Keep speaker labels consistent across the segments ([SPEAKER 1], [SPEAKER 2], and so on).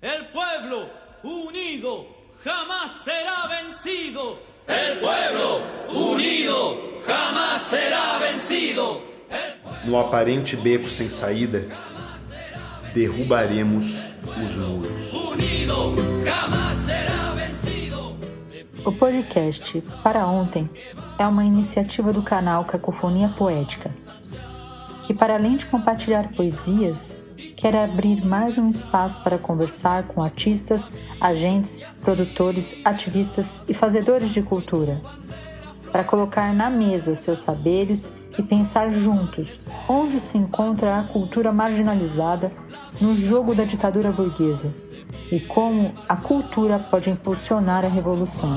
[SPEAKER 1] El pueblo unido jamás será vencido. El pueblo unido jamás será vencido.
[SPEAKER 2] No aparente beco sem saída, derrubaremos os muros.
[SPEAKER 1] Unido jamás será vencido.
[SPEAKER 3] O podcast Para Ontem é uma iniciativa do canal Cacofonia Poética, que, para além de compartilhar poesias, quer abrir mais um espaço para conversar com artistas, agentes, produtores, ativistas e fazedores de cultura, para colocar na mesa seus saberes e pensar juntos onde se encontra a cultura marginalizada no jogo da ditadura burguesa e como a cultura pode impulsionar a revolução.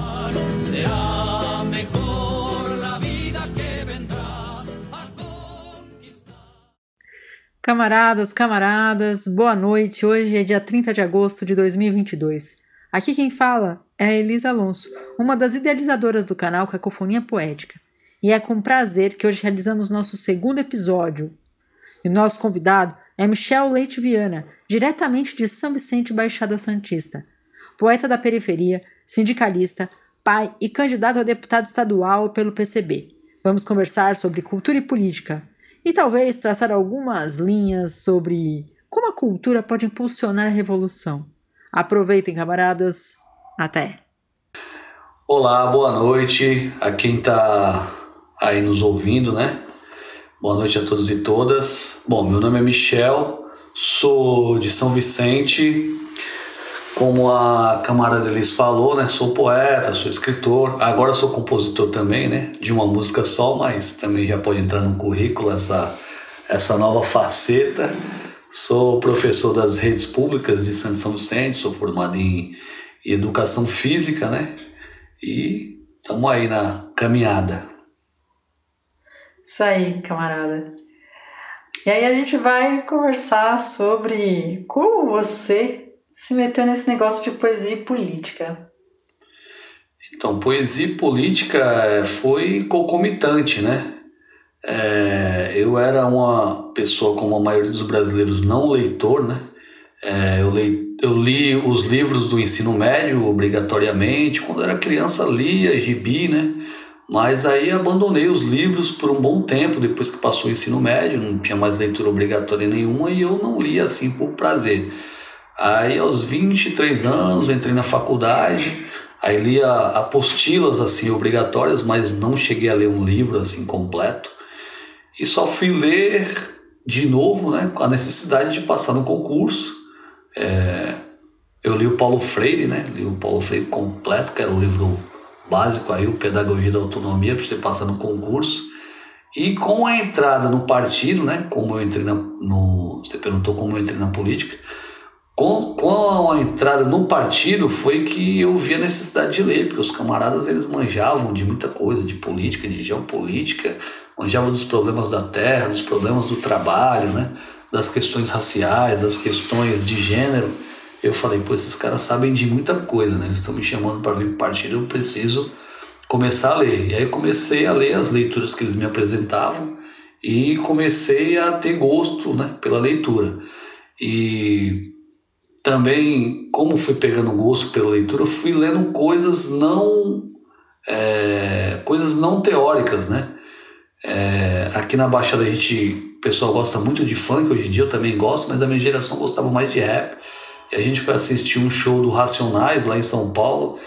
[SPEAKER 4] Camaradas, camaradas, boa noite. Hoje é dia 30 de agosto de 2022. Aqui quem fala é a Elisa Alonso, uma das idealizadoras do canal Cacofonia Poética. E é com prazer que hoje realizamos nosso segundo episódio. E o nosso convidado é Michel Leite Viana, diretamente de São Vicente, Baixada Santista. Poeta da periferia, sindicalista, pai e candidato a deputado estadual pelo PCB. Vamos conversar sobre cultura e política, e talvez traçar algumas linhas sobre como a cultura pode impulsionar a revolução. Aproveitem, camaradas. Até!
[SPEAKER 5] Olá, boa noite a quem está aí nos ouvindo, né? Boa noite a todos e todas. Bom, meu nome é Michel, sou de São Vicente. Como a camarada Elis falou, né? Sou poeta, sou escritor, agora sou compositor também, né? De uma música só, mas também já pode entrar no currículo essa, essa nova faceta. Sou professor das redes públicas de Santo São Vicente, sou formado em educação física, né? E estamos aí na caminhada.
[SPEAKER 4] Isso aí, camarada. E aí a gente vai conversar sobre como você se meteu nesse negócio de poesia e política.
[SPEAKER 5] Então, poesia e política eh, foi concomitante, né? É, eu era uma pessoa, como a maioria dos brasileiros, não leitor, né? É, eu, li, eu li os livros do ensino médio obrigatoriamente. Quando era criança, lia gibi, né? Mas aí abandonei os livros por um bom tempo, depois que passou o ensino médio, não tinha mais leitura obrigatória nenhuma e eu não lia assim por prazer. Aí aos 23 anos entrei na faculdade, aí lia apostilas assim obrigatórias, mas não cheguei a ler um livro assim completo. E só fui ler de novo, né, com a necessidade de passar no concurso. É, eu li o Paulo Freire, né, li o Paulo Freire completo, que era o livro básico aí, o Pedagogia da Autonomia, para você passar no concurso. E com a entrada no partido, né, como eu entrei na, no, você perguntou como eu entrei na política, com, com a entrada no partido foi que eu vi a necessidade de ler, porque os camaradas eles manjavam de muita coisa, de política, de geopolítica, manjavam dos problemas da terra, dos problemas do trabalho, né, das questões raciais, das questões de gênero. Eu falei, pô, esses caras sabem de muita coisa, né? Eles estão me chamando para vir para o partido, eu preciso começar a ler. E aí comecei a ler as leituras que eles me apresentavam e comecei a ter gosto, né, pela leitura. E também, como fui pegando gosto pela leitura, fui lendo coisas não é, coisas não teóricas, né? É, aqui na Baixada a gente, o pessoal gosta muito de funk hoje em dia, eu também gosto, mas a minha geração gostava mais de rap. E a gente foi assistir um show do Racionais lá em São Paulo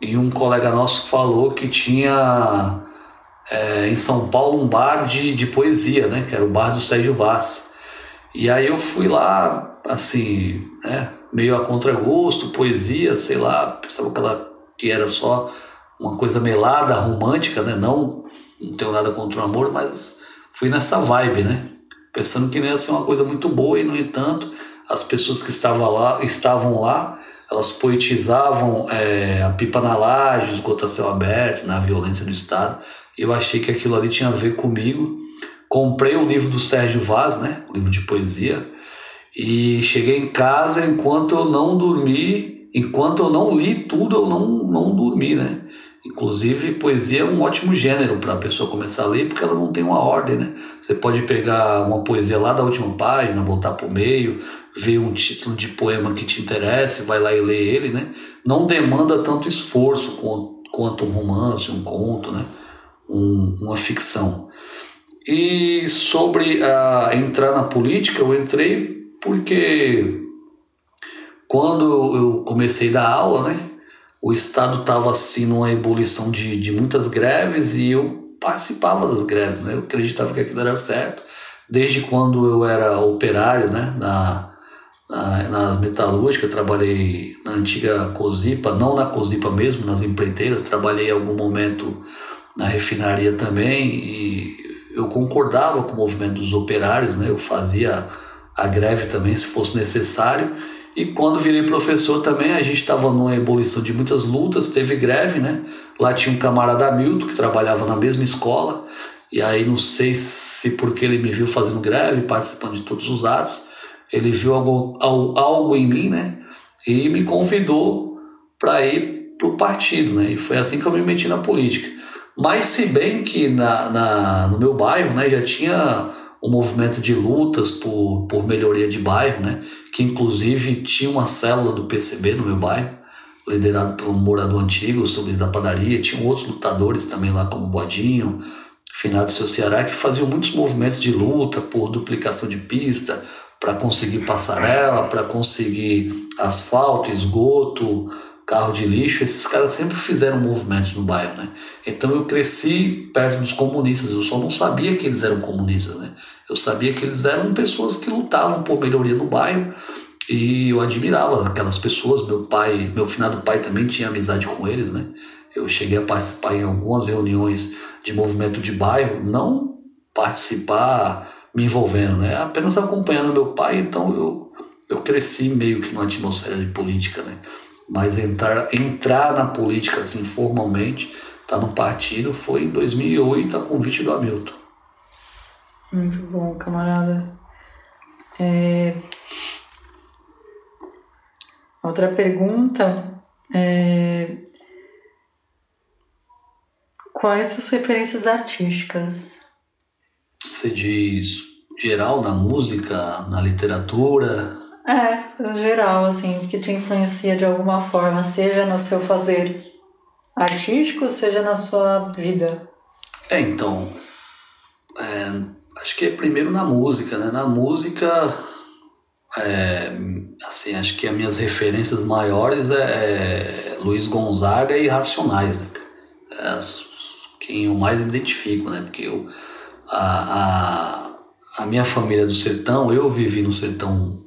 [SPEAKER 5] e um colega nosso falou que tinha é, em São Paulo um bar de, de poesia, né? Que era o bar do Sérgio Vaz. E aí eu fui lá, assim, né? Meio a contragosto, poesia, sei lá, pensava que, ela, que era só uma coisa melada, romântica, né? Não, não tenho nada contra o amor, mas fui nessa vibe, né? Pensando que ia ser uma coisa muito boa e, no entanto, as pessoas que estavam lá, estavam lá elas poetizavam é, a pipa na laje, esgoto a céu aberto, na violência do Estado. Eu achei que aquilo ali tinha a ver comigo. Comprei o livro do Sérgio Vaz, né? O livro de poesia. E cheguei em casa enquanto eu não dormi, enquanto eu não li tudo, eu não, não dormi, né? Inclusive, poesia é um ótimo gênero para a pessoa começar a ler, porque ela não tem uma ordem, né? Você pode pegar uma poesia lá da última página, voltar para o meio, ver um título de poema que te interessa, vai lá e lê ele, né? Não demanda tanto esforço quanto um romance, um conto, né? Um, uma ficção. E sobre a entrar na política, eu entrei porque quando eu comecei a dar aula, né? o Estado estava assim numa ebulição de, de muitas greves e eu participava das greves, né? Eu acreditava que aquilo era certo. Desde quando eu era operário, né? Na, na, nas metalúrgicas, trabalhei na antiga Cozipa, não na Cozipa mesmo, nas empreiteiras, trabalhei em algum momento na refinaria também e eu concordava com o movimento dos operários, né? Eu fazia a greve também se fosse necessário e quando virei professor também, a gente estava numa ebulição de muitas lutas, teve greve, né? Lá tinha um camarada Milton que trabalhava na mesma escola, e aí não sei se porque ele me viu fazendo greve, participando de todos os atos, ele viu algo, algo em mim, né? E me convidou para ir para o partido, né? E foi assim que eu me meti na política. Mas se bem que na, na, no meu bairro, né, já tinha um movimento de lutas por, por melhoria de bairro, né? que inclusive tinha uma célula do PCB no meu bairro, liderado pelo morador antigo, sobre da padaria, tinham outros lutadores também lá, como Bodinho, Finado Seu Ceará, que faziam muitos movimentos de luta por duplicação de pista, para conseguir passarela, para conseguir asfalto, esgoto, carro de lixo, esses caras sempre fizeram movimentos no bairro, né? Então eu cresci perto dos comunistas, eu só não sabia que eles eram comunistas, né? Eu sabia que eles eram pessoas que lutavam por melhoria no bairro e eu admirava aquelas pessoas. Meu pai, meu finado pai também tinha amizade com eles, né? Eu cheguei a participar em algumas reuniões de movimento de bairro, não participar me envolvendo, né? Apenas acompanhando meu pai, então eu, eu cresci meio que numa atmosfera de política, né? Mas entrar, entrar na política assim formalmente, tá no partido, foi em 2008 a convite do Hamilton.
[SPEAKER 4] Muito bom, camarada. É... Outra pergunta é... Quais suas referências artísticas?
[SPEAKER 5] Você diz geral na música, na literatura?
[SPEAKER 4] É, geral, assim, que te influencia de alguma forma, seja no seu fazer artístico, seja na sua vida.
[SPEAKER 5] É, então, é, acho que é primeiro na música, né? Na música, é, assim, acho que as minhas referências maiores é, é Luiz Gonzaga e Racionais, né? É quem eu mais identifico, né? Porque eu, a, a, a minha família é do sertão, eu vivi no sertão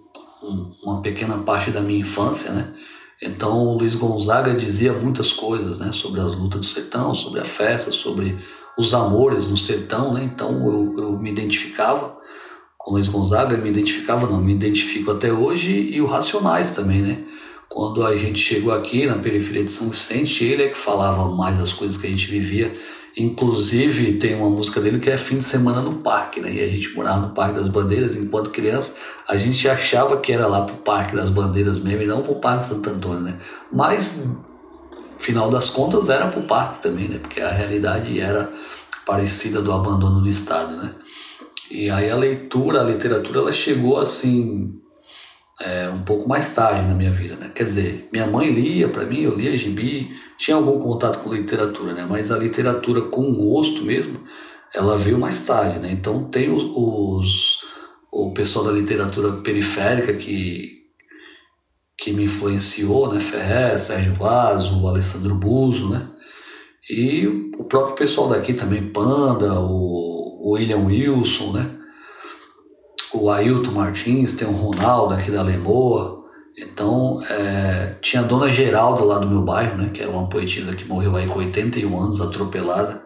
[SPEAKER 5] uma pequena parte da minha infância, né? Então o Luiz Gonzaga dizia muitas coisas, né? Sobre as lutas do sertão, sobre a festa, sobre os amores no sertão, né? Então eu, eu me identificava com Luiz Gonzaga, me identificava não, me identifico até hoje e o Racionais também, né? Quando a gente chegou aqui na periferia de São Vicente, ele é que falava mais das coisas que a gente vivia Inclusive, tem uma música dele que é Fim de Semana no Parque, né? E a gente morava no Parque das Bandeiras, enquanto criança, a gente achava que era lá pro Parque das Bandeiras mesmo e não pro Parque Santo Antônio, né? Mas, final das contas, era pro parque também, né? Porque a realidade era parecida do abandono do Estado, né? E aí a leitura, a literatura, ela chegou assim é, um pouco mais tarde na minha vida, né? Quer dizer, minha mãe lia para mim, eu lia gibi, tinha algum contato com literatura, né? Mas a literatura com gosto mesmo, ela veio mais tarde, né? Então tem os, os o pessoal da literatura periférica que que me influenciou, né? Ferrez, Sérgio Vaz, o Alessandro Buzo, né? E o próprio pessoal daqui também, Panda, o William Wilson, né? o Ailton Martins, tem o Ronaldo aqui da Lemoa. Então, é, tinha a Dona Geralda lá do meu bairro, né, que era uma poetisa que morreu aí com 81 anos, atropelada.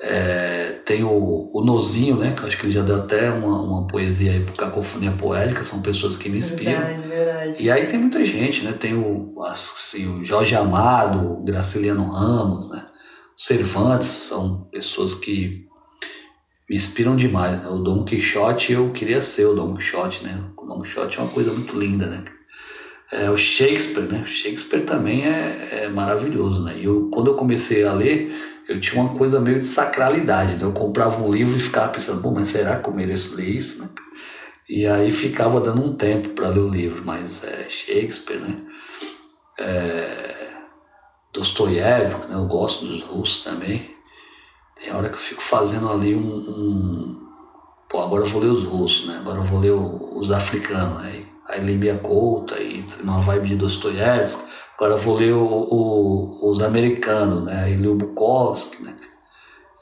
[SPEAKER 5] É, tem o, o Nozinho, né, que eu acho que ele já deu até uma, uma poesia aí pro Cacofonia Poética, são pessoas que me inspiram.
[SPEAKER 4] Verdade, verdade.
[SPEAKER 5] E aí tem muita gente, né, tem o, assim, o Jorge Amado, o Graciliano Ramos, né, o Cervantes, são pessoas que me inspiram demais. Né? O Dom Quixote, eu queria ser o Dom Quixote, né? O Dom Quixote é uma coisa muito linda, né? é, o Shakespeare, né? O Shakespeare também é, é maravilhoso, né? E eu, quando eu comecei a ler, eu tinha uma coisa meio de sacralidade. Né? Eu comprava um livro e ficava pensando, bom, mas será que eu mereço ler isso, né? E aí ficava dando um tempo para ler o livro, mas é Shakespeare, né? É, Dostoiévski, né? Eu gosto dos russos também. Tem hora que eu fico fazendo ali um, um... Pô, agora eu vou ler os russos, né? Agora eu vou ler os africanos, né? Aí li Bia Couta e uma vibe de Dostoiévski. Agora vou ler o, o, os americanos, né? Aí li o Bukowski, né?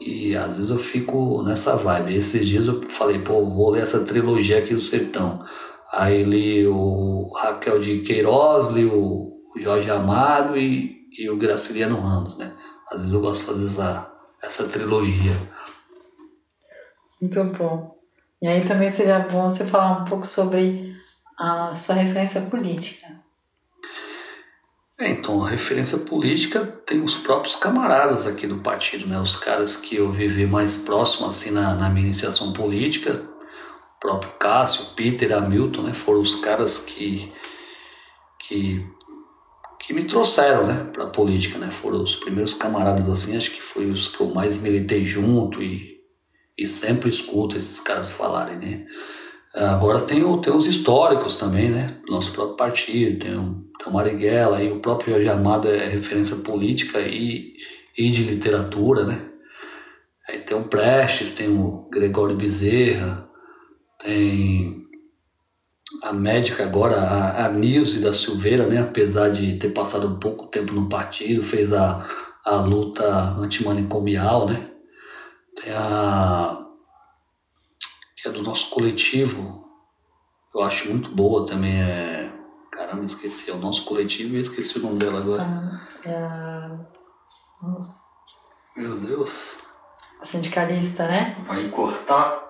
[SPEAKER 5] E às vezes eu fico nessa vibe. Esses dias eu falei, pô, vou ler essa trilogia aqui do Sertão. Aí li o Raquel de Queiroz, li o Jorge Amado e, e o Graciliano Ramos, né? Às vezes eu gosto de fazer essa, essa trilogia.
[SPEAKER 4] Muito bom. E aí também seria bom você falar um pouco sobre a sua referência política.
[SPEAKER 5] É, então, a referência política tem os próprios camaradas aqui do partido, né? Os caras que eu vivi mais próximo, assim, na, na minha iniciação política, o próprio Cássio, Peter, Hamilton, né? Foram os caras que, que, que me trouxeram, né? Pra política, né? Foram os primeiros camaradas, assim, acho que foi os que eu mais militei junto e, e sempre escuto esses caras falarem, né? Agora tem, tem os históricos também, né? Nosso próprio partido, tem o, tem o Marighella, e o próprio Amado é referência política e, e de literatura, né? Aí tem o Prestes, tem o Gregório Bezerra, tem a médica agora, a, a Nilce da Silveira, né? Apesar de ter passado pouco tempo no partido, fez a, a luta antimanicomial, né? Tem a que é do nosso coletivo, eu acho muito boa também. É... Caramba, esqueci. É o nosso coletivo e esqueci o nome dela agora.
[SPEAKER 4] Ah, é a... Nossa.
[SPEAKER 5] Meu Deus.
[SPEAKER 4] A sindicalista, né?
[SPEAKER 6] Vai cortar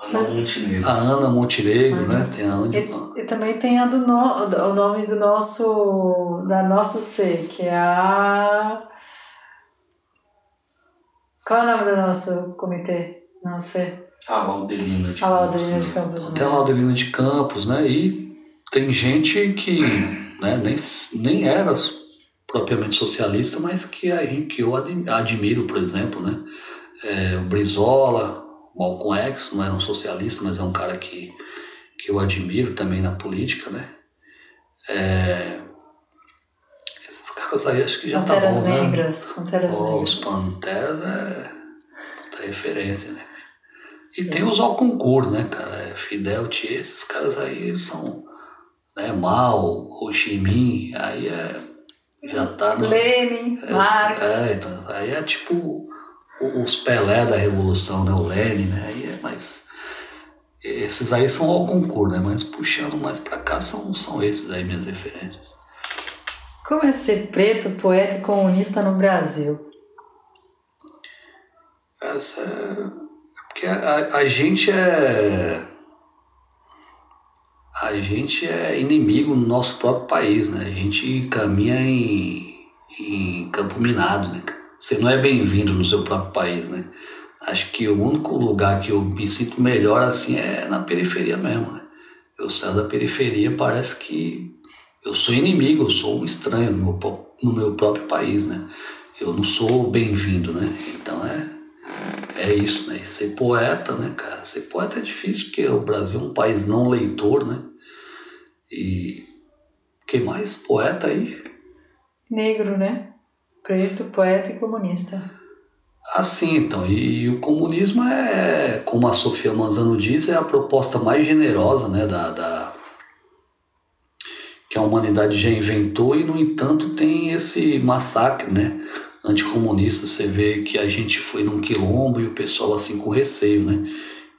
[SPEAKER 6] Ana Montenegro.
[SPEAKER 5] A Ana Montenegro, né? Tem a Ana.
[SPEAKER 4] E, e, também tem a do no, o nome do nosso da nosso C, que é a Qual é o nome do nosso comitê? Não sei.
[SPEAKER 6] A Laudelina de
[SPEAKER 4] A
[SPEAKER 6] Campos.
[SPEAKER 4] Laudelina de
[SPEAKER 6] né?
[SPEAKER 4] Campos.
[SPEAKER 5] Tem a Laudelina de Campos, né? E tem gente que né, nem, nem era propriamente socialista, mas que, que eu admi- admiro, por exemplo, né? É, o Brizola, o Malcolm X, não era um socialista, mas é um cara que, que eu admiro também na política, né? É, esses caras aí acho que já tá
[SPEAKER 4] Panteras
[SPEAKER 5] bom, né?
[SPEAKER 4] Negras. Panteras
[SPEAKER 5] Ó, os
[SPEAKER 4] Negras.
[SPEAKER 5] Panteras é puta referência, né? E tem os ao concurso, né, cara? É Fidel, Tchê, esses caras aí eles são né, Mao, Ho Chi Minh, aí é, já tá no.
[SPEAKER 4] Lenin,
[SPEAKER 5] é,
[SPEAKER 4] Marx.
[SPEAKER 5] É, então, aí é tipo os Pelé da Revolução, né? O Lenin, né? Aí é mais. Esses aí são ao concurso, né? Mas puxando mais pra cá são, são esses aí minhas referências.
[SPEAKER 4] Como é ser preto, poeta e comunista no Brasil?
[SPEAKER 5] Isso é. é Porque a, a gente é. A gente é inimigo no nosso próprio país, né? A gente caminha em, em campo minado, né? Você não é bem-vindo no seu próprio país, né? Acho que o único lugar que eu me sinto melhor assim é na periferia mesmo, né? Eu saio da periferia, parece que eu sou inimigo, eu sou um estranho no meu, no meu próprio país, né? Eu não sou bem-vindo, né? Então é, é isso, né? E ser poeta, né, cara? Ser poeta é difícil porque o Brasil é um país não leitor, né? E quem mais? Poeta aí?
[SPEAKER 4] Negro, né? Preto, poeta e comunista.
[SPEAKER 5] Assim, então. E o comunismo é, como a Sofia Manzano diz, é a proposta mais generosa, né, da, da que a humanidade já inventou e, no entanto, tem esse massacre, né, anticomunista. Você vê que a gente foi num quilombo e o pessoal assim com receio, né?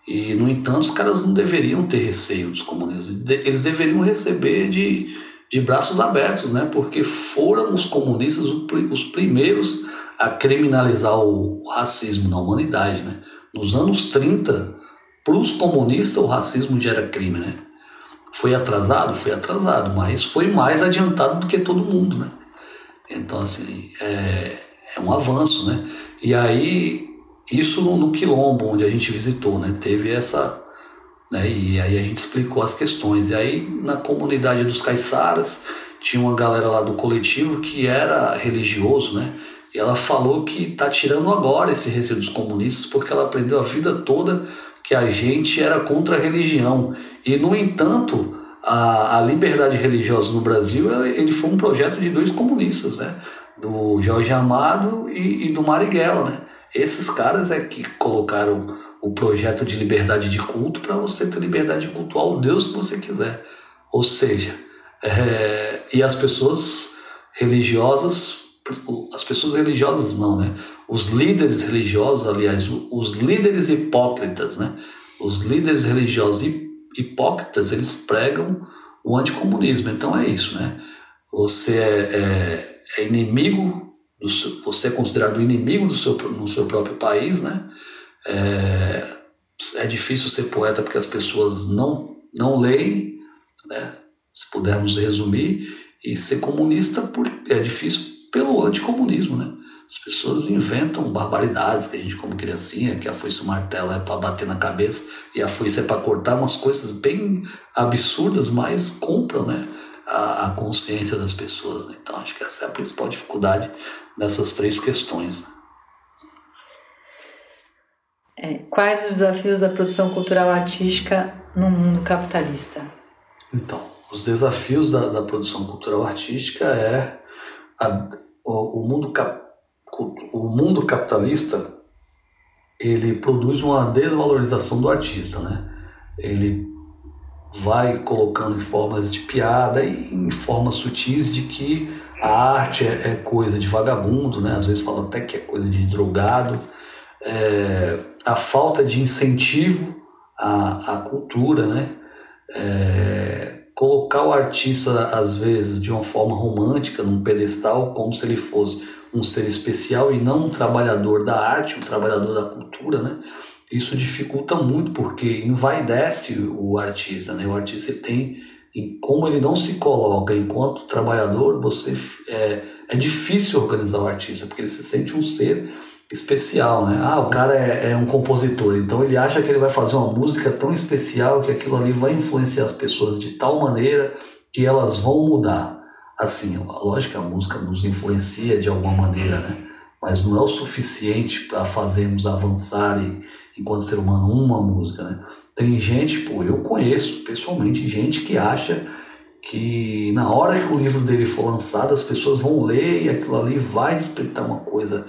[SPEAKER 5] E, no entanto, os caras não deveriam ter receio dos comunistas. Eles deveriam receber de, de braços abertos, né? Porque foram os comunistas os primeiros a criminalizar o racismo na humanidade, né? Nos anos 30, para os comunistas, o racismo já era crime, né? Foi atrasado? Foi atrasado, mas foi mais adiantado do que todo mundo, né? Então, assim, é, é um avanço, né? E aí, isso no, Quilombo, onde a gente visitou, né? Teve essa, Né? E aí a gente explicou as questões. E aí na comunidade dos caiçaras tinha uma galera lá do coletivo que era religioso, né? E ela falou que tá tirando agora esse receio dos comunistas porque ela aprendeu a vida toda que a gente era contra a religião. E no entanto, a, a liberdade religiosa no Brasil ele foi um projeto de dois comunistas, né? Do Jorge Amado e, e do Marighella, né? Esses caras é que colocaram o projeto de liberdade de culto para você ter liberdade de cultuar o Deus que você quiser. Ou seja, é, e as pessoas religiosas, as pessoas religiosas não, né? Os líderes religiosos, aliás, os líderes hipócritas, né? Os líderes religiosos hipócritas, eles pregam o anticomunismo. Então é isso, né? Você é, é, é inimigo, do seu, você é considerado inimigo do seu, no seu próprio país, né? É, é difícil ser poeta porque as pessoas não, não leem, né? se pudermos resumir, e ser comunista por, é difícil pelo anticomunismo. Né? As pessoas inventam barbaridades, que a gente, como criancinha, que a foice o martelo é para bater na cabeça e a foice é para cortar umas coisas bem absurdas, mas compram né, a, a consciência das pessoas. Né? Então, acho que essa é a principal dificuldade dessas três questões. Né?
[SPEAKER 4] É, quais os desafios da produção cultural artística no mundo capitalista?
[SPEAKER 5] Então, os desafios da, da produção cultural artística é a, o, o, mundo cap, o mundo capitalista ele produz uma desvalorização do artista, né? Ele vai colocando em formas de piada e em formas sutis de que a arte é, é coisa de vagabundo, né? Às vezes fala até que é coisa de drogado é, a falta de incentivo à, à cultura, né? É, colocar o artista, às vezes, de uma forma romântica, num pedestal, como se ele fosse um ser especial e não um trabalhador da arte, um trabalhador da cultura, né? Isso dificulta muito porque envaidece o artista, né? O artista tem, como ele não se coloca enquanto trabalhador, você é, é difícil organizar o artista porque ele se sente um ser especial, né? Ah, o cara é, é, um compositor, então ele acha que ele vai fazer uma música tão especial que aquilo ali vai influenciar as pessoas de tal maneira que elas vão mudar. Assim, lógico que a música nos influencia de alguma maneira, né? Mas não é o suficiente para fazermos avançar e, enquanto ser humano uma música, né? Tem gente, pô, eu conheço pessoalmente gente que acha que na hora que o livro dele for lançado as pessoas vão ler e aquilo ali vai despertar uma coisa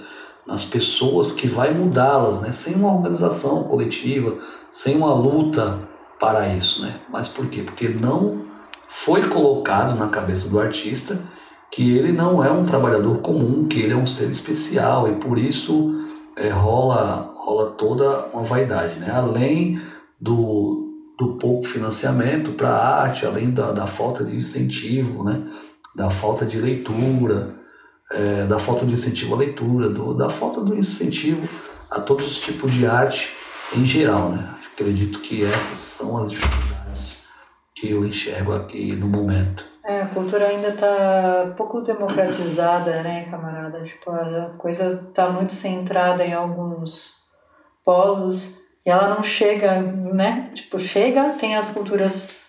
[SPEAKER 5] nas pessoas que vai mudá-las, né? Sem uma organização coletiva, sem uma luta para isso, né? Mas por quê? Porque não foi colocado na cabeça do artista que ele não é um trabalhador comum, que ele é um ser especial e por isso é, rola rola toda uma vaidade, né? Além do, do pouco financiamento para a arte, além da, da falta de incentivo, né? Da falta de leitura, é, da falta de incentivo à leitura, do, da falta do incentivo a todos os tipos de arte em geral. Né? Acredito que essas são as dificuldades que eu enxergo aqui no momento.
[SPEAKER 4] É, a cultura ainda está pouco democratizada, né, camarada? Tipo, a coisa está muito centrada em alguns polos e ela não chega, né? Tipo, chega, tem as culturas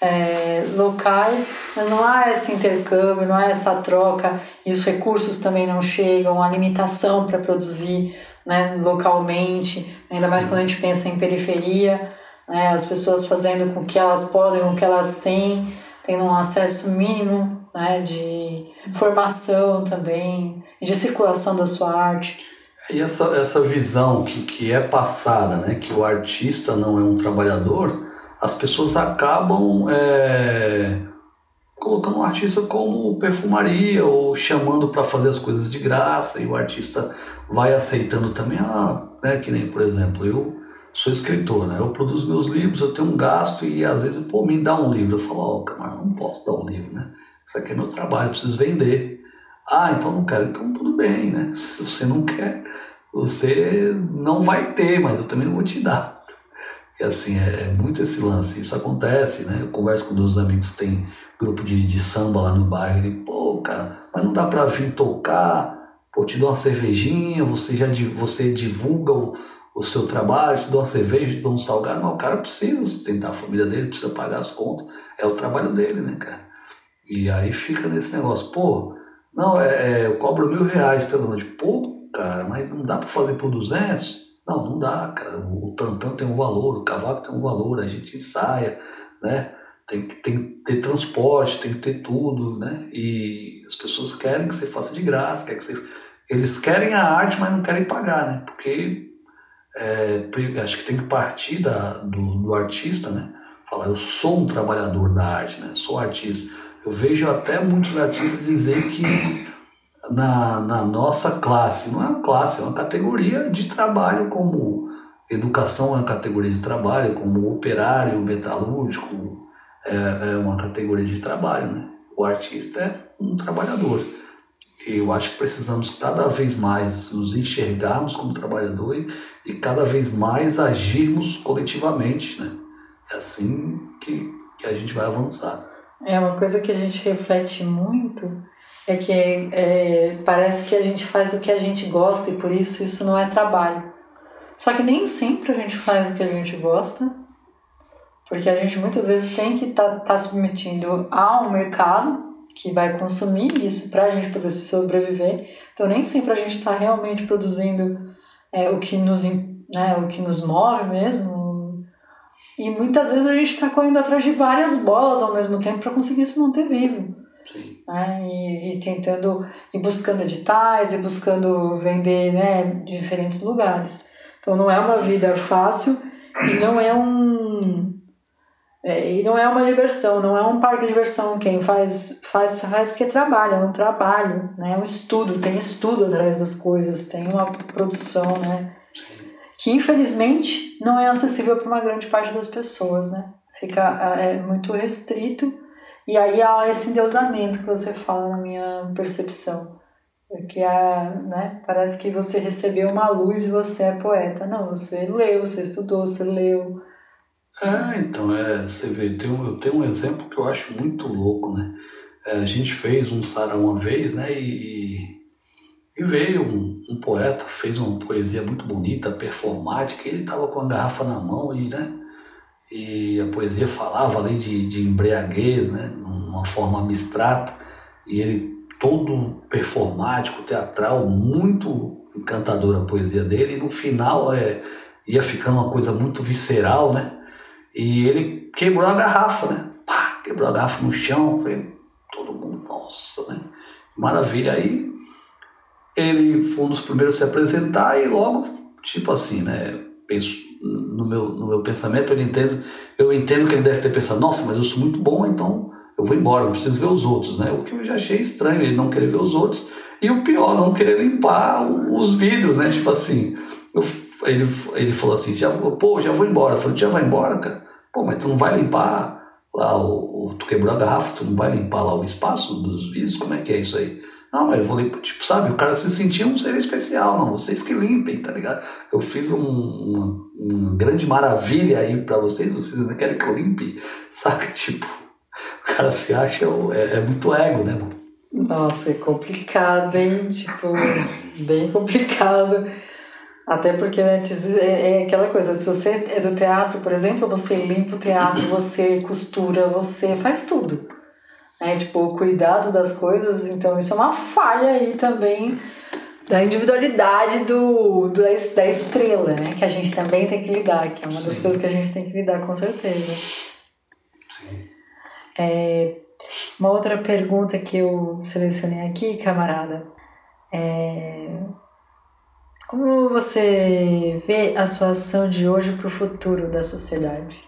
[SPEAKER 4] é, locais, mas não há esse intercâmbio, não há essa troca e os recursos também não chegam, a limitação para produzir né, localmente, ainda mais quando a gente pensa em periferia, né, as pessoas fazendo com que elas podem, o que elas têm, tendo um acesso mínimo né, de formação também, de circulação da sua arte.
[SPEAKER 5] E essa, essa visão que, que é passada, né, que o artista não é um trabalhador, as pessoas acabam é, colocando o artista como perfumaria ou chamando para fazer as coisas de graça e o artista vai aceitando também, ah, né, que nem, por exemplo, eu sou escritor, né, eu produzo meus livros, eu tenho um gasto e às vezes, pô, me dá um livro. Eu falo, ó, oh, não posso dar um livro, né, isso aqui é meu trabalho, eu preciso vender. Ah, então não quero, então tudo bem, né, se você não quer, você não vai ter, mas eu também não vou te dar. E assim, é, é, muito esse lance. Isso acontece, né? Eu converso com meus amigos tem grupo de, de samba lá no bairro. Ele, pô, cara, mas não dá pra vir tocar, pô, te dou uma cervejinha, você já você divulga o, o seu trabalho, te dou uma cerveja, te dou um salgado. Não, o cara precisa sustentar a família dele, precisa pagar as contas. É o trabalho dele, né, cara? E aí fica nesse negócio, pô, não, é, é, eu cobro mil reais pela noite. Pô, cara, mas não dá para fazer por 200? Não, não dá, cara. O tantão tem um valor, o cavalo tem um valor, a gente ensaia, né? Tem que, tem que ter transporte, tem que ter tudo, né? E as pessoas querem que você faça de graça, querem que você... eles querem a arte, mas não querem pagar, né? Porque é, acho que tem que partir da, do, do artista, né? Falar, eu sou um trabalhador da arte, né? Sou artista. Eu vejo até muitos artistas dizer que na, na nossa classe, não é uma classe, é uma categoria de trabalho como educação é uma categoria de trabalho, como operário metalúrgico, é, é uma categoria de trabalho, né? O artista é um trabalhador. Eu acho que precisamos cada vez mais nos enxergarmos como trabalhador e, e cada vez mais agirmos coletivamente, né? É assim que, que a gente vai avançar.
[SPEAKER 4] É uma coisa que a gente reflete muito é que é, parece que a gente faz o que a gente gosta e por isso isso não é trabalho. Só que nem sempre a gente faz o que a gente gosta porque a gente muitas vezes tem que estar tá, tá submetindo a um mercado que vai consumir isso para a gente poder sobreviver. Então nem sempre a gente está realmente produzindo é, o que nos né, o que nos move mesmo. E muitas vezes a gente está correndo atrás de várias bolas ao mesmo tempo para conseguir se manter vivo.
[SPEAKER 5] Sim.
[SPEAKER 4] Né? E, e, tentando e buscando editais e buscando vender né, diferentes lugares. Então não é uma vida fácil e não é um é, e não é uma diversão, não é um parque de diversão. Quem faz, faz, faz porque trabalha, é um trabalho, né? é um estudo, tem estudo atrás das coisas, tem uma produção, né? Que infelizmente não é acessível para uma grande parte das pessoas, né? Fica é, muito restrito. E aí há esse endeusamento que você fala na minha percepção. Que é, né, parece que você recebeu uma luz e você é poeta. Não, você leu, você estudou, você leu,
[SPEAKER 5] é, então, é, você vê, tem um, tenho um exemplo que eu acho muito louco, né? É, a gente fez um sarau uma vez, né? E, e veio um, um, poeta, fez uma poesia muito bonita, performática, ele estava com a garrafa na mão e, né? E a poesia falava ali de, de embriaguez, né? Uma forma abstrata, e ele todo performático, teatral, muito encantadora a poesia dele, e no final é, ia ficando uma coisa muito visceral, né? E ele quebrou a garrafa, né? Pá, quebrou a garrafa no chão, foi todo mundo, nossa, né? Maravilha. Aí ele foi um dos primeiros a se apresentar e logo, tipo assim, né? Penso, no meu, no meu pensamento, eu entendo, eu entendo que ele deve ter pensado, nossa, mas eu sou muito bom, então eu vou embora, não preciso ver os outros, né? O que eu já achei estranho, ele não querer ver os outros. E o pior, não querer limpar os vidros, né? Tipo assim, eu, ele, ele falou assim, já, pô, já vou embora. Eu falei, já vai embora, cara? Pô, mas tu não vai limpar lá o, o, Tu quebrou a garrafa, tu não vai limpar lá o espaço dos vidros? Como é que é isso aí? Não, mas eu vou limpar. Tipo, sabe, o cara se sentia um ser especial, não, vocês que limpem, tá ligado? Eu fiz um, uma, uma grande maravilha aí pra vocês, vocês ainda querem que eu limpe, sabe? Tipo, o cara se acha, é, é muito ego, né, mano?
[SPEAKER 4] Nossa, é complicado, hein? Tipo, bem complicado. Até porque antes é, é, aquela coisa, se você é do teatro, por exemplo, você limpa o teatro, você costura, você faz tudo. É, tipo, o cuidado das coisas, então isso é uma falha aí também da individualidade do, do, da estrela, né? Que a gente também tem que lidar, que é uma Sim. das coisas que a gente tem que lidar com certeza.
[SPEAKER 5] Sim.
[SPEAKER 4] É, uma outra pergunta que eu selecionei aqui, camarada, é como você vê a sua ação de hoje para o futuro da sociedade?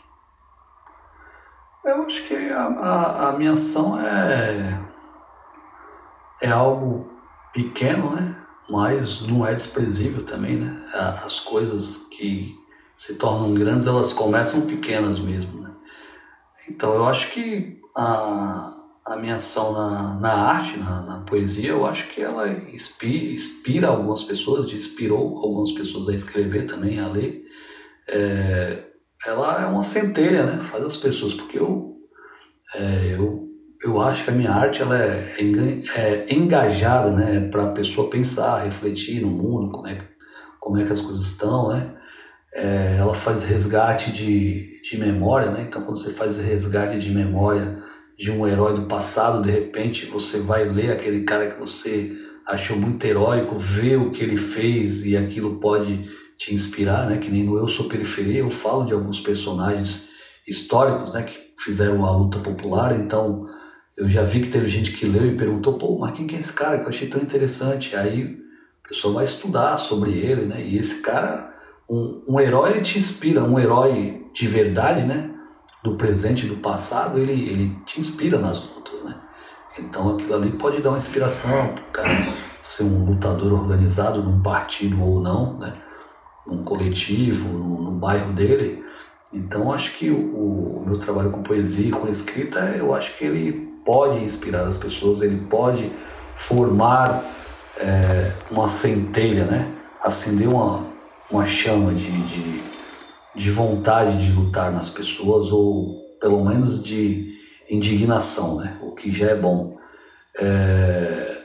[SPEAKER 5] Eu acho que a, a, a, minha ação é, é algo pequeno, né? Mas não é desprezível também, né? As coisas que se tornam grandes, elas começam pequenas mesmo, né? Então eu acho que a, a minha ação na, na arte, na, na, poesia, eu acho que ela inspira, inspira algumas pessoas, inspirou algumas pessoas a escrever também, a ler. É, ela é uma centelha, né? Faz as pessoas, porque eu, é, eu, eu acho que a minha arte ela é, é engajada, né? Para a pessoa pensar, refletir no mundo, como é, como é que as coisas estão, né? é, ela faz resgate de, de memória, né? Então, quando você faz resgate de memória de um herói do passado, de repente você vai ler aquele cara que você achou muito heróico, ver o que ele fez e aquilo pode te inspirar, né? Que nem no Eu Sou Periferia eu falo de alguns personagens históricos, né? Que fizeram a luta popular, então eu já vi que teve gente que leu e perguntou, pô, mas quem que é esse cara que eu achei tão interessante? Aí a pessoa vai estudar sobre ele, né? E esse cara, um, um herói ele te inspira, um herói de verdade, né? Do presente e do passado, ele, ele te inspira nas lutas, né? Então aquilo ali pode dar uma inspiração cara ser um lutador organizado num partido ou não, né? Num coletivo, no, no bairro dele. Então acho que o, o, meu trabalho com poesia e com escrita, eu acho que ele pode inspirar as pessoas, ele pode formar é, uma centelha, né? acender uma, uma chama de, de, de vontade de lutar nas pessoas ou pelo menos de indignação, né? o que já é bom. É...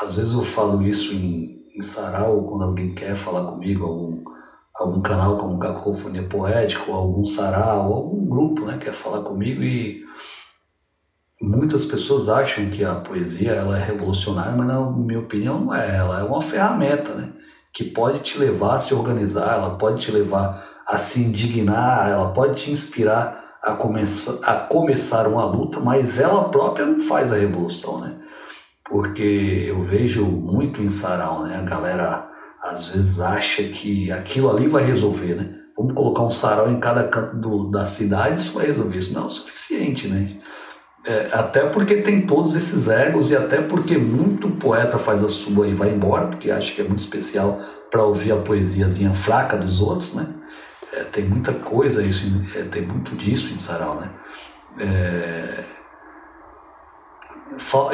[SPEAKER 5] Às vezes eu falo isso em, em sarau, quando alguém quer falar comigo, algum, algum canal como Cacofonia Poética, ou algum sarau, algum grupo né, quer falar comigo e muitas pessoas acham que a poesia ela é revolucionária, mas na minha opinião não é. Ela é uma ferramenta né, que pode te levar a se organizar, ela pode te levar a se indignar, ela pode te inspirar a começar, a começar uma luta, mas ela própria não faz a revolução, né? Porque eu vejo muito em sarau, né? A galera às vezes acha que aquilo ali vai resolver, né? Vamos colocar um sarau em cada canto do, da cidade, isso vai resolver. Isso não é o suficiente, né? É, até porque tem todos esses egos e até porque muito poeta faz a sua e vai embora, porque acha que é muito especial para ouvir a poesiazinha fraca dos outros, né? É, tem muita coisa, isso, é, tem muito disso em sarau, né? É,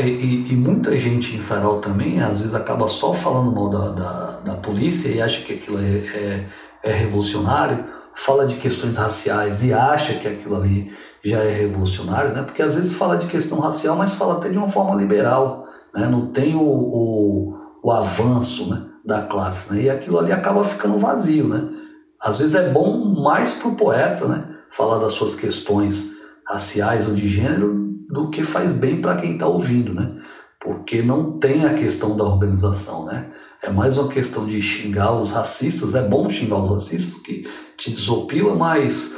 [SPEAKER 5] e, e, muita gente em sarau também, às vezes, acaba só falando mal da, da, da polícia e acha que aquilo é, é, é, revolucionário, fala de questões raciais e acha que aquilo ali já é revolucionário, né? Porque às vezes fala de questão racial, mas fala até de uma forma liberal, né? Não tem o, o, o avanço né? da classe, né? E aquilo ali acaba ficando vazio, né? Às vezes é bom mais para o poeta, né? Falar das suas questões raciais ou de gênero do que faz bem para quem está ouvindo, né? Porque não tem a questão da organização, né? É mais uma questão de xingar os racistas. É bom xingar os racistas que te desopila, mas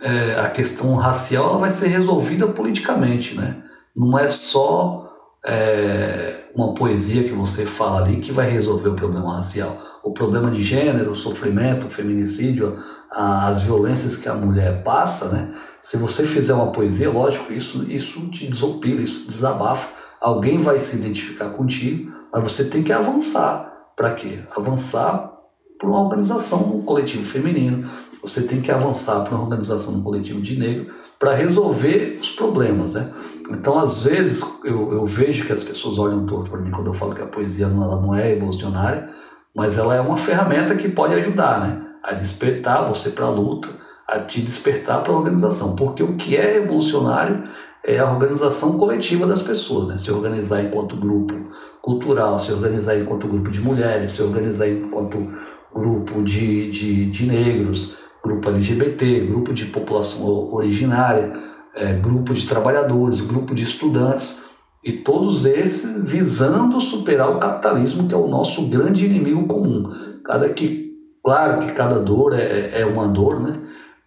[SPEAKER 5] é, a questão racial ela vai ser resolvida politicamente, né? Não é só é, uma poesia que você fala ali que vai resolver o problema racial. O problema de gênero, o sofrimento, o feminicídio, a, as violências que a mulher passa, né? Se você fizer uma poesia, lógico, isso, isso te desopila, isso desabafa. Alguém vai se identificar contigo, mas você tem que avançar. Para quê? Avançar para uma organização no coletivo feminino. Você tem que avançar para uma organização no coletivo de negro para resolver os problemas, né? Então, às vezes, eu, eu vejo que as pessoas olham torto para mim quando eu falo que a poesia não, ela não é evolucionária, mas ela é uma ferramenta que pode ajudar, né? A despertar você para a luta, a te despertar para a organização. Porque o que é revolucionário é a organização coletiva das pessoas, né? Se organizar enquanto grupo cultural, se organizar enquanto grupo de mulheres, se organizar enquanto grupo de, de, de negros, grupo LGBT, grupo de população originária é, grupo de trabalhadores, grupo de estudantes, e todos esses visando superar o capitalismo, que é o nosso grande inimigo comum. Cada que, claro que cada dor é, é uma dor, né?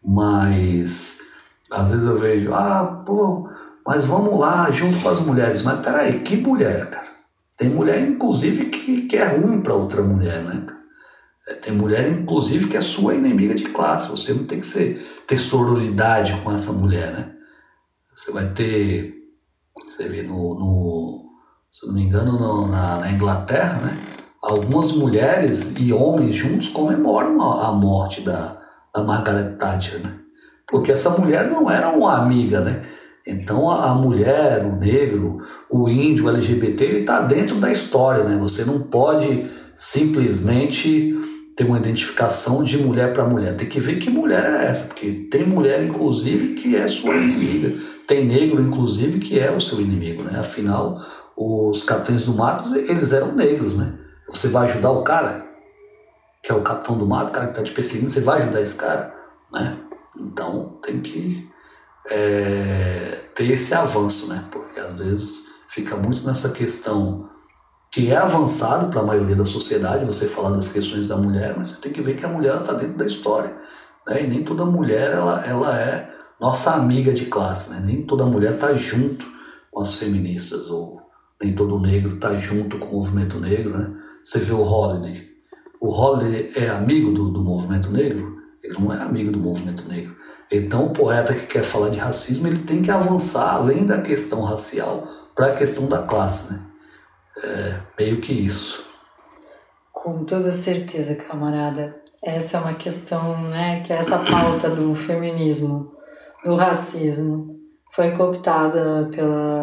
[SPEAKER 5] Mas às vezes eu vejo, ah, pô, mas vamos lá junto com as mulheres. Mas peraí, que mulher, cara? Tem mulher, inclusive, que, que é ruim para outra mulher, né? É, tem mulher, inclusive, que é sua inimiga de classe. Você não tem que ser, ter sororidade com essa mulher, né? Você vai ter, você vê no, no se não me engano, no, na, na, Inglaterra, né? Algumas mulheres e homens juntos comemoram a, a morte da, da Margaret Thatcher, né? Porque essa mulher não era uma amiga, né? Então a, mulher, o negro, o índio, o LGBT, ele está dentro da história, né? Você não pode simplesmente ter uma identificação de mulher para mulher. Tem que ver que mulher é essa, porque tem mulher, inclusive, que é sua inimiga. Tem negro, inclusive, que é o seu inimigo, né? Afinal, os capitães do mato, eles eram negros, né? Você vai ajudar o cara? Que é o capitão do mato, o cara que está te perseguindo, você vai ajudar esse cara, né? Então tem que é, ter esse avanço, né? Porque às vezes fica muito nessa questão que é avançado para a maioria da sociedade, você falar das questões da mulher, mas você tem que ver que a mulher está dentro da história, né? E nem toda mulher ela, ela é nossa amiga de classe, né? Nem toda mulher está junto com as feministas ou nem todo negro está junto com o movimento negro, né? Você vê o Holiday. O Holiday é amigo do, do movimento negro? Ele não é amigo do movimento negro. Então, o poeta que quer falar de racismo, ele tem que avançar além da questão racial para a questão da classe, né? É meio que isso.
[SPEAKER 4] Com toda certeza, camarada. Essa é uma questão, né, que essa pauta do feminismo, do racismo, foi cooptada pela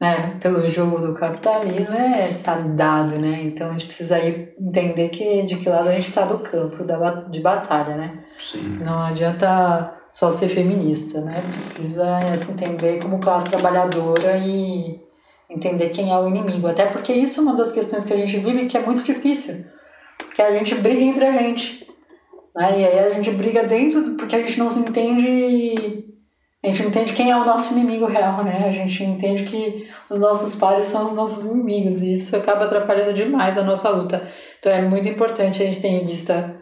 [SPEAKER 4] né, pelo jogo do capitalismo é tá dado, né? Então a gente precisa aí entender que de que lado a gente está do campo da, de batalha, né?
[SPEAKER 5] Sim.
[SPEAKER 4] Não adianta só ser feminista, né? Precisa se entender como classe trabalhadora e entender quem é o inimigo. Até porque isso é uma das questões que a gente vive que é muito difícil. Porque a gente briga entre a gente. Né? E aí a gente briga dentro porque a gente não se entende a gente entende quem é o nosso inimigo real, né? A gente entende que os nossos pares são os nossos inimigos e isso acaba atrapalhando demais a nossa luta. Então é muito importante a gente ter em vista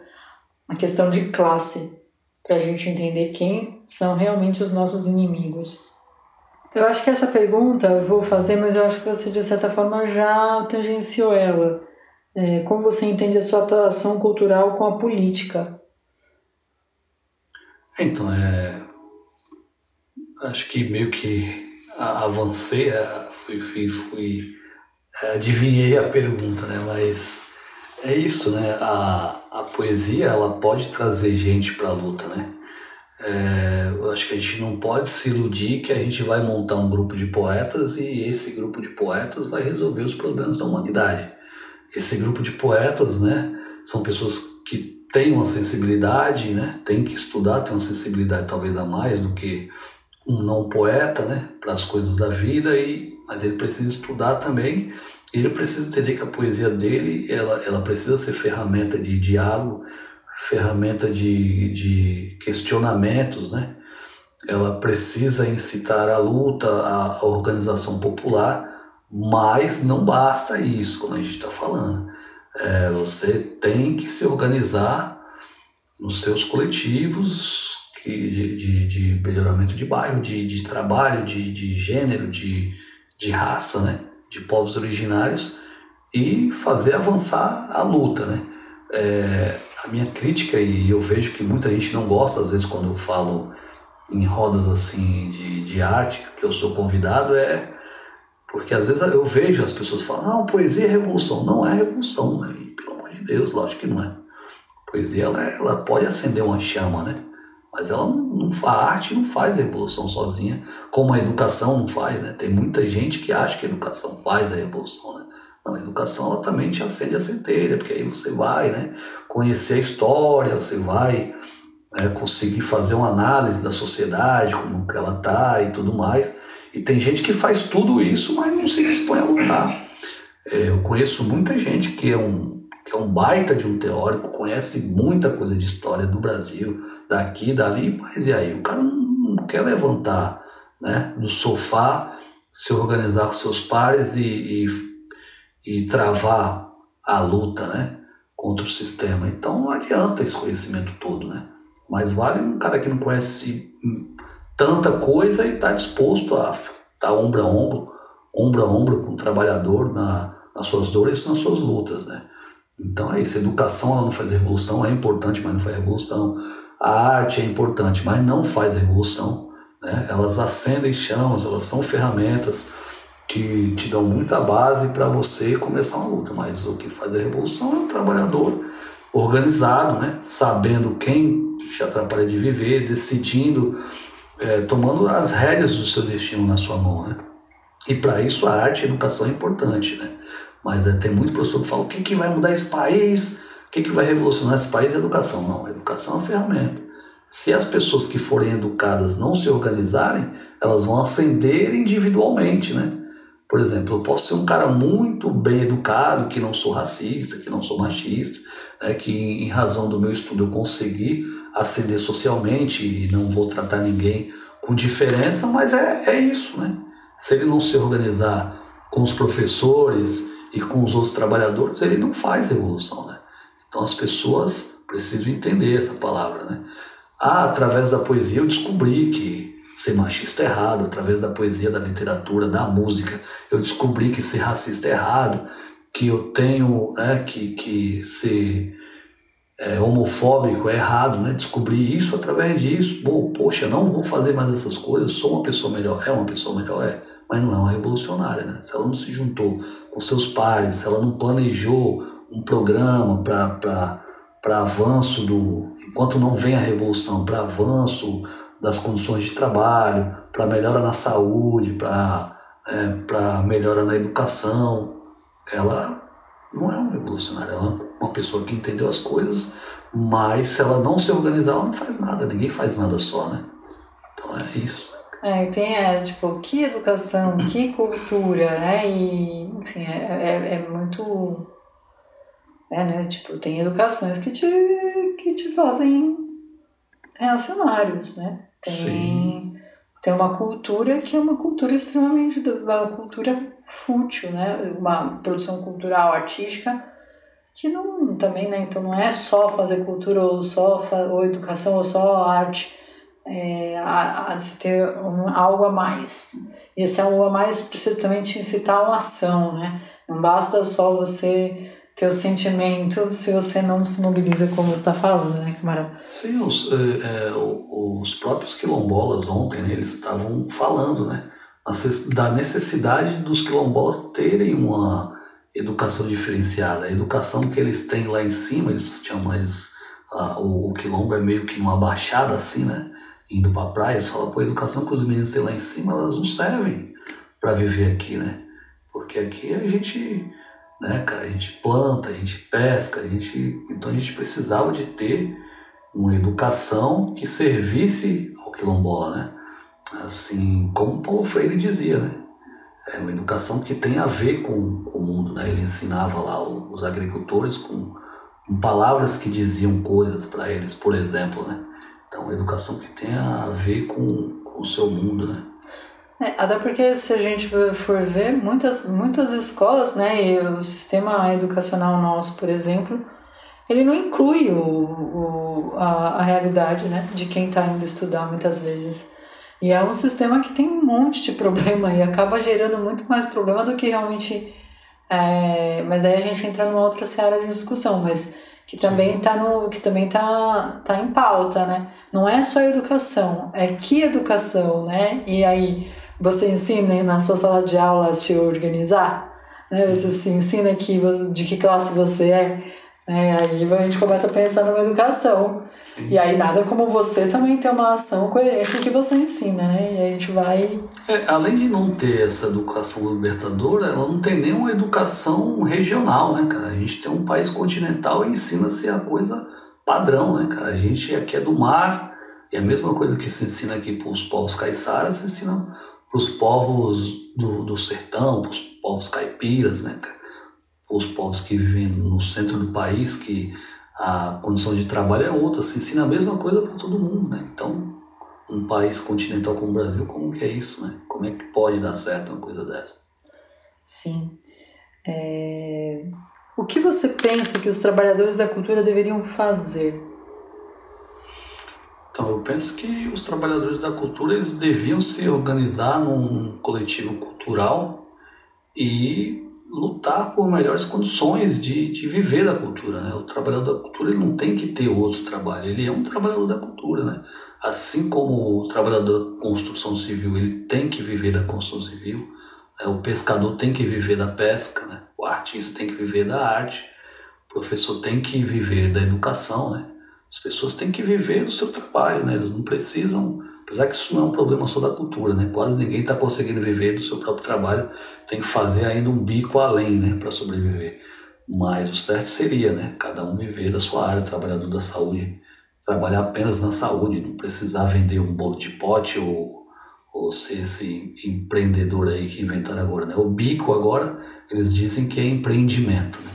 [SPEAKER 4] a questão de classe para a gente entender quem são realmente os nossos inimigos. Eu acho que essa pergunta eu vou fazer, mas eu acho que você de certa forma já tangenciou ela. É, como você entende a sua atuação cultural com a política?
[SPEAKER 5] Então, é, acho que meio que avancei, fui, fui, fui adivinhei a pergunta, né? Mas é isso, né? A, a poesia ela pode trazer gente para a luta, né? É, eu acho que a gente não pode se iludir que a gente vai montar um grupo de poetas e esse grupo de poetas vai resolver os problemas da humanidade. Esse grupo de poetas, né? São pessoas que têm uma sensibilidade, né? Tem que estudar, tem uma sensibilidade talvez a mais do que um não poeta, né, para as coisas da vida e mas ele precisa estudar também. Ele precisa entender que a poesia dele, ela, ela precisa ser ferramenta de diálogo, ferramenta de, de questionamentos, né? Ela precisa incitar a luta, a, a organização popular, mas não basta isso, como a gente está falando. É, você tem que se organizar nos seus coletivos, de, de, melhoramento de bairro, de, de trabalho, de, de gênero, de, de raça, né? de povos originários e fazer avançar a luta. Né? É, a minha crítica, e eu vejo que muita gente não gosta, às vezes, quando eu falo em rodas assim de, de arte, que eu sou convidado, é porque às vezes eu vejo as pessoas falando, não, poesia é revolução. Não é revolução, né? E, pelo amor de Deus, lógico que não é. poesia ela, ela pode acender uma chama, né? Mas ela não, faz, a arte não faz a revolução sozinha, como a educação não faz, né? Tem muita gente que acha que a educação faz a revolução, né? Não, a educação ela também te acende a centelha, porque aí você vai, né? Conhecer a história, você vai né, conseguir fazer uma análise da sociedade, como que ela tá e tudo mais. E tem gente que faz tudo isso, mas não se dispõe a lutar. É, eu conheço muita gente que é um que é um baita de um teórico, conhece muita coisa de história do Brasil, daqui, dali, mas e aí? O cara não, quer levantar né, do sofá, se organizar com seus pares e, e, e travar a luta né, contra o sistema. Então não adianta esse conhecimento todo, né? Mas vale um cara que não conhece tanta coisa e está disposto a estar tá ombro a ombro, ombro a ombro com o trabalhador na, nas suas dores e nas suas lutas, né? Então é isso, a educação ela não faz revolução, é importante, mas não faz revolução. A arte é importante, mas não faz revolução. Né? Elas acendem chamas, elas são ferramentas que te dão muita base para você começar uma luta. Mas o que faz a revolução é o trabalhador organizado, né? sabendo quem te atrapalha de viver, decidindo, é, tomando as rédeas do seu destino na sua mão. Né? E para isso a arte e a educação é importante. Né? Mas é, tem muito professor que fala: o que, que vai mudar esse país? O que, que vai revolucionar esse país? A educação. Não, educação é uma ferramenta. Se as pessoas que forem educadas não se organizarem, elas vão ascender individualmente, né? Por exemplo, eu posso ser um cara muito bem educado, que não sou racista, que não sou machista, né, que em razão do meu estudo eu consegui ascender socialmente e não vou tratar ninguém com diferença, mas é, é isso, né? Se ele não se organizar com os professores e com os outros trabalhadores, ele não faz revolução, né? Então as pessoas precisam entender essa palavra, né? Ah, através da poesia eu descobri que ser machista é errado, através da poesia, da literatura, da música, eu descobri que ser racista é errado, que eu tenho né, que, que ser é, homofóbico é errado, né? Descobri isso através disso. Bom, poxa, não vou fazer mais essas coisas, sou uma pessoa melhor. É uma pessoa melhor, é, mas não é uma revolucionária, né? Se ela não se juntou com seus pares, se ela não planejou um programa para avanço do. Enquanto não vem a revolução, para avanço das condições de trabalho, para melhora na saúde, para é, melhora na educação, ela não é uma revolucionária, ela é uma pessoa que entendeu as coisas, mas se ela não se organizar, ela não faz nada, ninguém faz nada só, né? Então é isso.
[SPEAKER 4] É, tem é, tipo, que educação, que cultura, né? E, enfim, é, é, é muito. É, né? Tipo, tem educações que te, que te fazem reacionários, né? Tem,
[SPEAKER 5] Sim.
[SPEAKER 4] tem uma cultura que é uma cultura extremamente. uma cultura fútil, né? Uma produção cultural, artística, que não também, né? Então não é só fazer cultura ou só ou educação ou só arte, é, a, a ter um, algo a mais. E esse algo a mais precisa também te incitar a uma ação, né? Não basta só você ter o sentimento se você não se mobiliza como você está falando, né, camarada?
[SPEAKER 5] Sim, os, é, os próprios quilombolas ontem, né, eles estavam falando, né? da necessidade dos quilombolas terem uma educação diferenciada. A educação que eles têm lá em cima, eles chamam eles, ah, o, o quilombo é meio que numa baixada assim, né? Indo para praia, eles falam, pô, a educação que os meninos têm lá em cima, elas não servem para viver aqui, né? Porque aqui a gente, né, cara, a gente planta, a gente pesca, a gente, então a gente precisava de ter uma educação que servisse ao quilombola, né? assim, como Paulo Freire dizia, né? É uma educação que tem a ver com, com o mundo, né? Ele ensinava lá os agricultores com, com palavras que diziam coisas para eles, por exemplo, né? Então, educação que tem a ver com, com o seu mundo, né?
[SPEAKER 4] É, até porque se a gente for ver, muitas, muitas escolas, né, e o sistema educacional nosso, por exemplo, ele não inclui o, o, a, a realidade né, de quem está indo estudar muitas vezes. E é um sistema que tem um monte de problema e acaba gerando muito mais problema do que realmente. É, mas daí a gente entra numa outra seara de discussão, mas que também está no que também tá, tá em pauta, né? Não é só educação, é que educação, né? E aí você ensina na sua sala de aula a se organizar, né? Você se ensina que, de que classe você é, né? Aí a gente começa a pensar numa educação e aí nada como você também ter uma ação coerente com o que você ensina, né? E a gente vai.
[SPEAKER 5] É, além de não ter essa educação libertadora, ela não tem nenhuma educação regional, né, cara? A gente tem um país continental e ensina-se a coisa padrão, né, cara? A gente aqui é do mar, e a mesma coisa que se ensina aqui para os povos caiçaras, se ensina para os povos do, do sertão, para os povos caipiras, né, cara? Os povos que vivem no centro do país, que a condição de trabalho é outra, se ensina a mesma coisa para todo mundo, né? Então, um país continental como o Brasil, como que é isso, né? Como é que pode dar certo uma coisa dessa?
[SPEAKER 4] Sim. É... O que você pensa que os trabalhadores da cultura deveriam fazer?
[SPEAKER 5] Então, eu penso que os trabalhadores da cultura eles deviam se organizar num coletivo cultural e lutar por melhores condições de, de viver da cultura. Né? O trabalhador da cultura ele não tem que ter outro trabalho, ele é um trabalhador da cultura. Né? Assim como o trabalhador da construção civil ele tem que viver da construção civil, né? o pescador tem que viver da pesca, né? O artista tem que viver da arte, o professor tem que viver da educação. Né? As pessoas têm que viver do seu trabalho, né? eles não precisam Apesar que isso não é um problema só da cultura, né? Quase ninguém está conseguindo viver do seu próprio trabalho, tem que fazer ainda um bico além, né, para sobreviver. Mas o certo seria, né, cada um viver da sua área, trabalhador da saúde, trabalhar apenas na saúde, não precisar vender um bolo de pote ou, você esse empreendedor aí que inventaram agora, né? O bico agora, eles dizem que é empreendimento, né?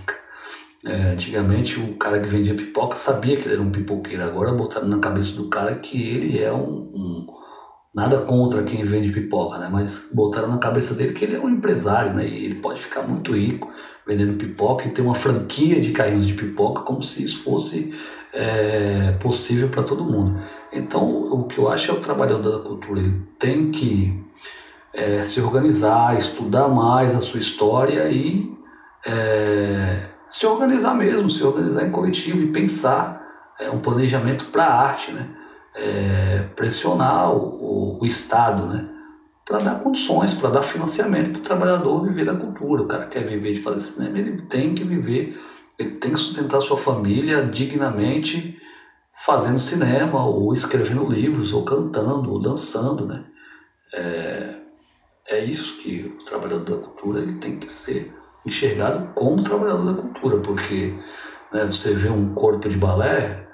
[SPEAKER 5] É, antigamente o cara que vendia pipoca sabia que ele era um pipoqueiro, agora botaram na cabeça do cara que ele é um, um nada contra quem vende pipoca, né? Mas botaram na cabeça dele que ele é um empresário, né? E ele pode ficar muito rico vendendo pipoca e ter uma franquia de carrinhos de pipoca como se isso fosse é, possível para todo mundo. Então, o que eu acho é o trabalhador da cultura, ele tem que é, se organizar, estudar mais a sua história e é, se organizar mesmo, se organizar em coletivo e pensar é, um planejamento para a arte, né? É, pressionar o, o, Estado, né? Para dar condições, para dar financiamento para o trabalhador viver da cultura. O cara quer viver de fazer cinema, ele tem que viver ele tem que sustentar sua família dignamente fazendo cinema, ou escrevendo livros, ou cantando, ou dançando, né? É, é isso que o trabalhador da cultura ele tem que ser enxergado como trabalhador da cultura, porque né, você vê um corpo de balé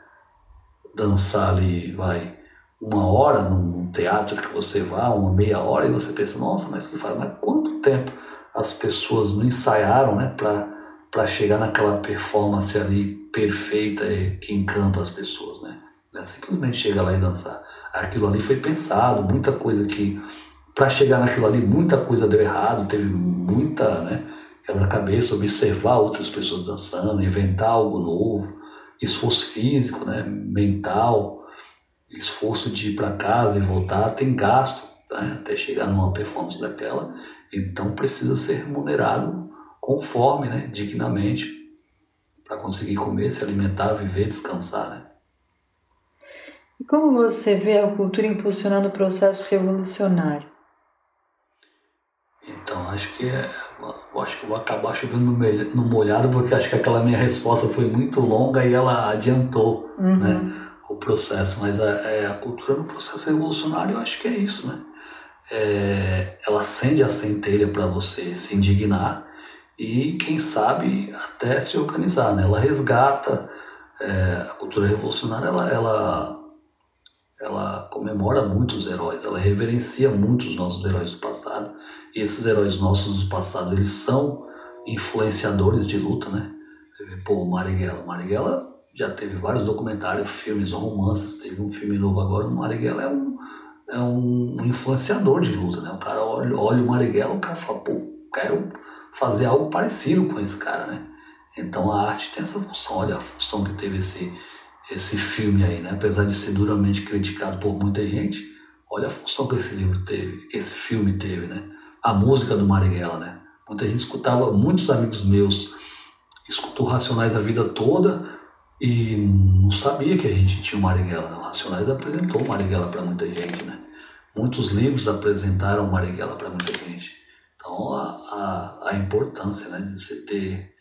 [SPEAKER 5] dançar ali, vai, uma hora num teatro que você vá, uma meia hora, e você pensa, nossa, mas que faz, mas quanto tempo as pessoas não ensaiaram, né, para chegar naquela performance ali perfeita que encanta as pessoas, né? Não é simplesmente chegar lá e dançar. Aquilo ali foi pensado, muita coisa que para chegar naquilo ali muita coisa deu errado, teve muita, né, quebra-cabeça, observar outras pessoas dançando, inventar algo novo, esforço físico, né, mental, esforço de ir para casa e voltar, tem gasto né, até chegar numa performance daquela, então precisa ser remunerado conforme, né, dignamente, para conseguir comer, se alimentar, viver, descansar, né?
[SPEAKER 4] E como você vê a cultura impulsionando o processo revolucionário?
[SPEAKER 5] Então, acho que é, eu acho que vou acabar chovendo no molhado, porque acho que aquela minha resposta foi muito longa e ela adiantou uhum. né, o processo. Mas a, é, a cultura no processo revolucionário, eu acho que é isso, né? É, ela acende a centelha para você se indignar e, quem sabe, até se organizar. Né? Ela resgata é, a cultura revolucionária, ela, ela, ela comemora muitos heróis, ela reverencia muitos nossos heróis do passado. E esses heróis nossos do passado, eles são influenciadores de luta, né? Pô, Marighella. Marighella já teve vários documentários, filmes, romances, teve um filme novo agora. O Marighella é um, é um influenciador de luta, né? O cara olha, olha o Marighella, o cara fala, pô, quero fazer algo parecido com esse cara, né? Então a arte tem essa função. Olha a função que teve esse, esse filme aí, né? Apesar de ser duramente criticado por muita gente, olha a função que esse livro teve, esse filme teve, né? A música do Marighella, né? Muita gente escutava, muitos amigos meus escutou Racionais a vida toda e não sabia que a gente tinha o Marighella. O Racionais apresentou o Marighella para muita gente, né? Muitos livros apresentaram o Marighella para muita gente. Então, a, a, a importância né, de você ter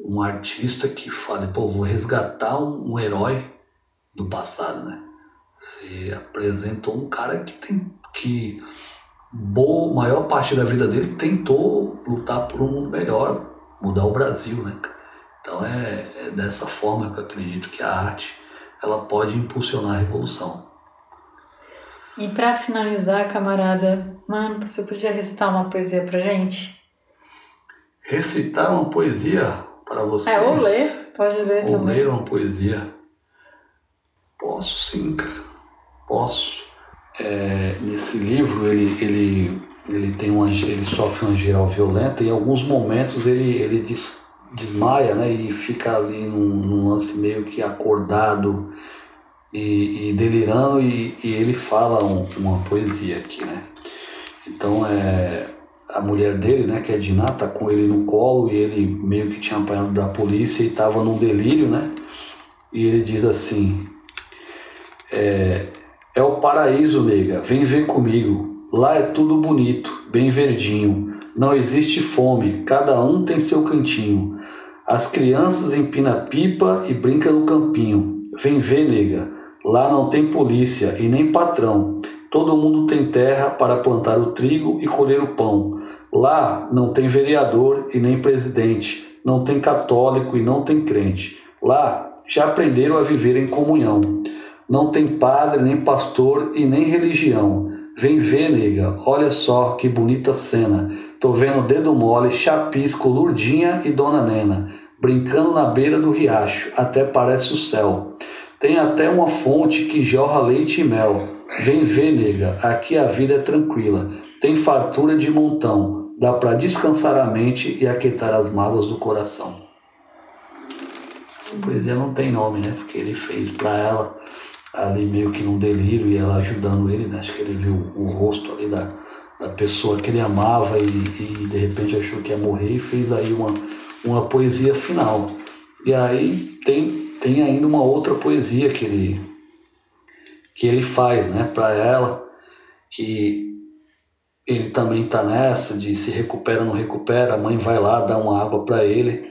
[SPEAKER 5] um artista que fale, pô, vou resgatar um, um herói do passado, né? Você apresentou um cara que tem que boa maior parte da vida dele tentou lutar por um mundo melhor, mudar o Brasil, né? Então é, é dessa forma que eu acredito que a arte ela pode impulsionar a revolução.
[SPEAKER 4] E para finalizar, camarada, você podia recitar uma poesia pra gente?
[SPEAKER 5] Recitar uma poesia para vocês?
[SPEAKER 4] É, ou ler, pode ler
[SPEAKER 5] ou
[SPEAKER 4] também.
[SPEAKER 5] ler uma poesia. Posso sim, posso. É, nesse livro ele, ele, ele, tem uma, ele sofre uma geral violenta e em alguns momentos ele, ele des, desmaia né, e fica ali num, num lance meio que acordado e, e delirando e, e, ele fala um, uma poesia aqui, né? Então é a mulher dele, né, que é Diná, tá com ele no colo e ele meio que tinha apanhado da polícia e estava num delírio, né? E ele diz assim: é, é o paraíso, nega, vem ver comigo. Lá é tudo bonito, bem verdinho. Não existe fome, cada um tem seu cantinho. As crianças empinam pipa e brincam no campinho. Vem ver, nega, Lá não tem polícia e nem patrão. Todo mundo tem terra para plantar o trigo e colher o pão. Lá não tem vereador e nem presidente. Não tem católico e não tem crente. Lá já aprenderam a viver em comunhão. Não tem padre, nem pastor e nem religião. Vem ver, nega, olha só que bonita cena. Tô vendo dedo mole, chapisco, Lurdinha e Dona Nena, brincando na beira do riacho, até parece o céu. Tem até uma fonte que jorra leite e mel. Vem ver, nega, aqui a vida é tranquila. Tem fartura de montão. Dá para descansar a mente e aquietar as mágoas do coração. Essa poesia não tem nome, né? Porque ele fez para ela ali meio que num delírio e ela ajudando ele, né? Acho que ele viu o rosto ali da, da pessoa que ele amava e, e de repente achou que ia morrer e fez aí uma, uma poesia final. E aí tem, tem ainda uma outra poesia que ele, que ele faz, né, para ela, que ele também tá nessa de se recupera não recupera, a mãe vai lá, dá uma água para ele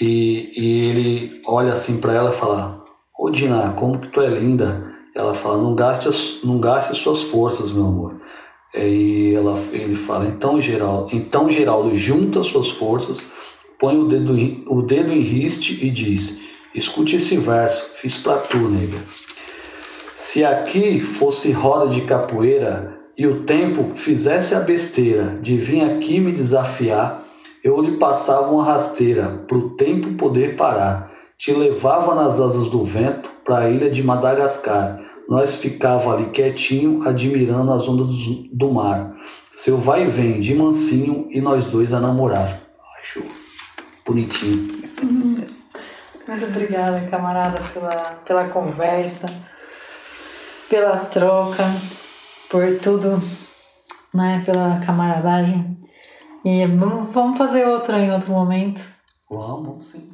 [SPEAKER 5] e, e ele olha assim para ela e fala: Ô Dina, como que tu é linda. Ela fala: Não gaste, as, não gaste suas forças, meu amor. E ela, ele fala: Então, Geraldo, então, Geraldo, junta suas forças, põe o dedo, o dedo em riste e diz: Escute esse verso, fiz pra tu, nega. Se aqui fosse roda de capoeira e o tempo fizesse a besteira de vir aqui me desafiar, eu lhe passava uma rasteira pro tempo poder parar. Te levava nas asas do vento para a ilha de Madagascar. Nós ficava ali quietinho, admirando as ondas do, mar. Seu vai e vem de mansinho e nós dois a namorar. Acho bonitinho.
[SPEAKER 4] Muito obrigada, camarada, pela, pela conversa, pela troca, por tudo, né? Pela camaradagem. E vamos, vamos fazer outra em outro momento.
[SPEAKER 5] Vamos sim.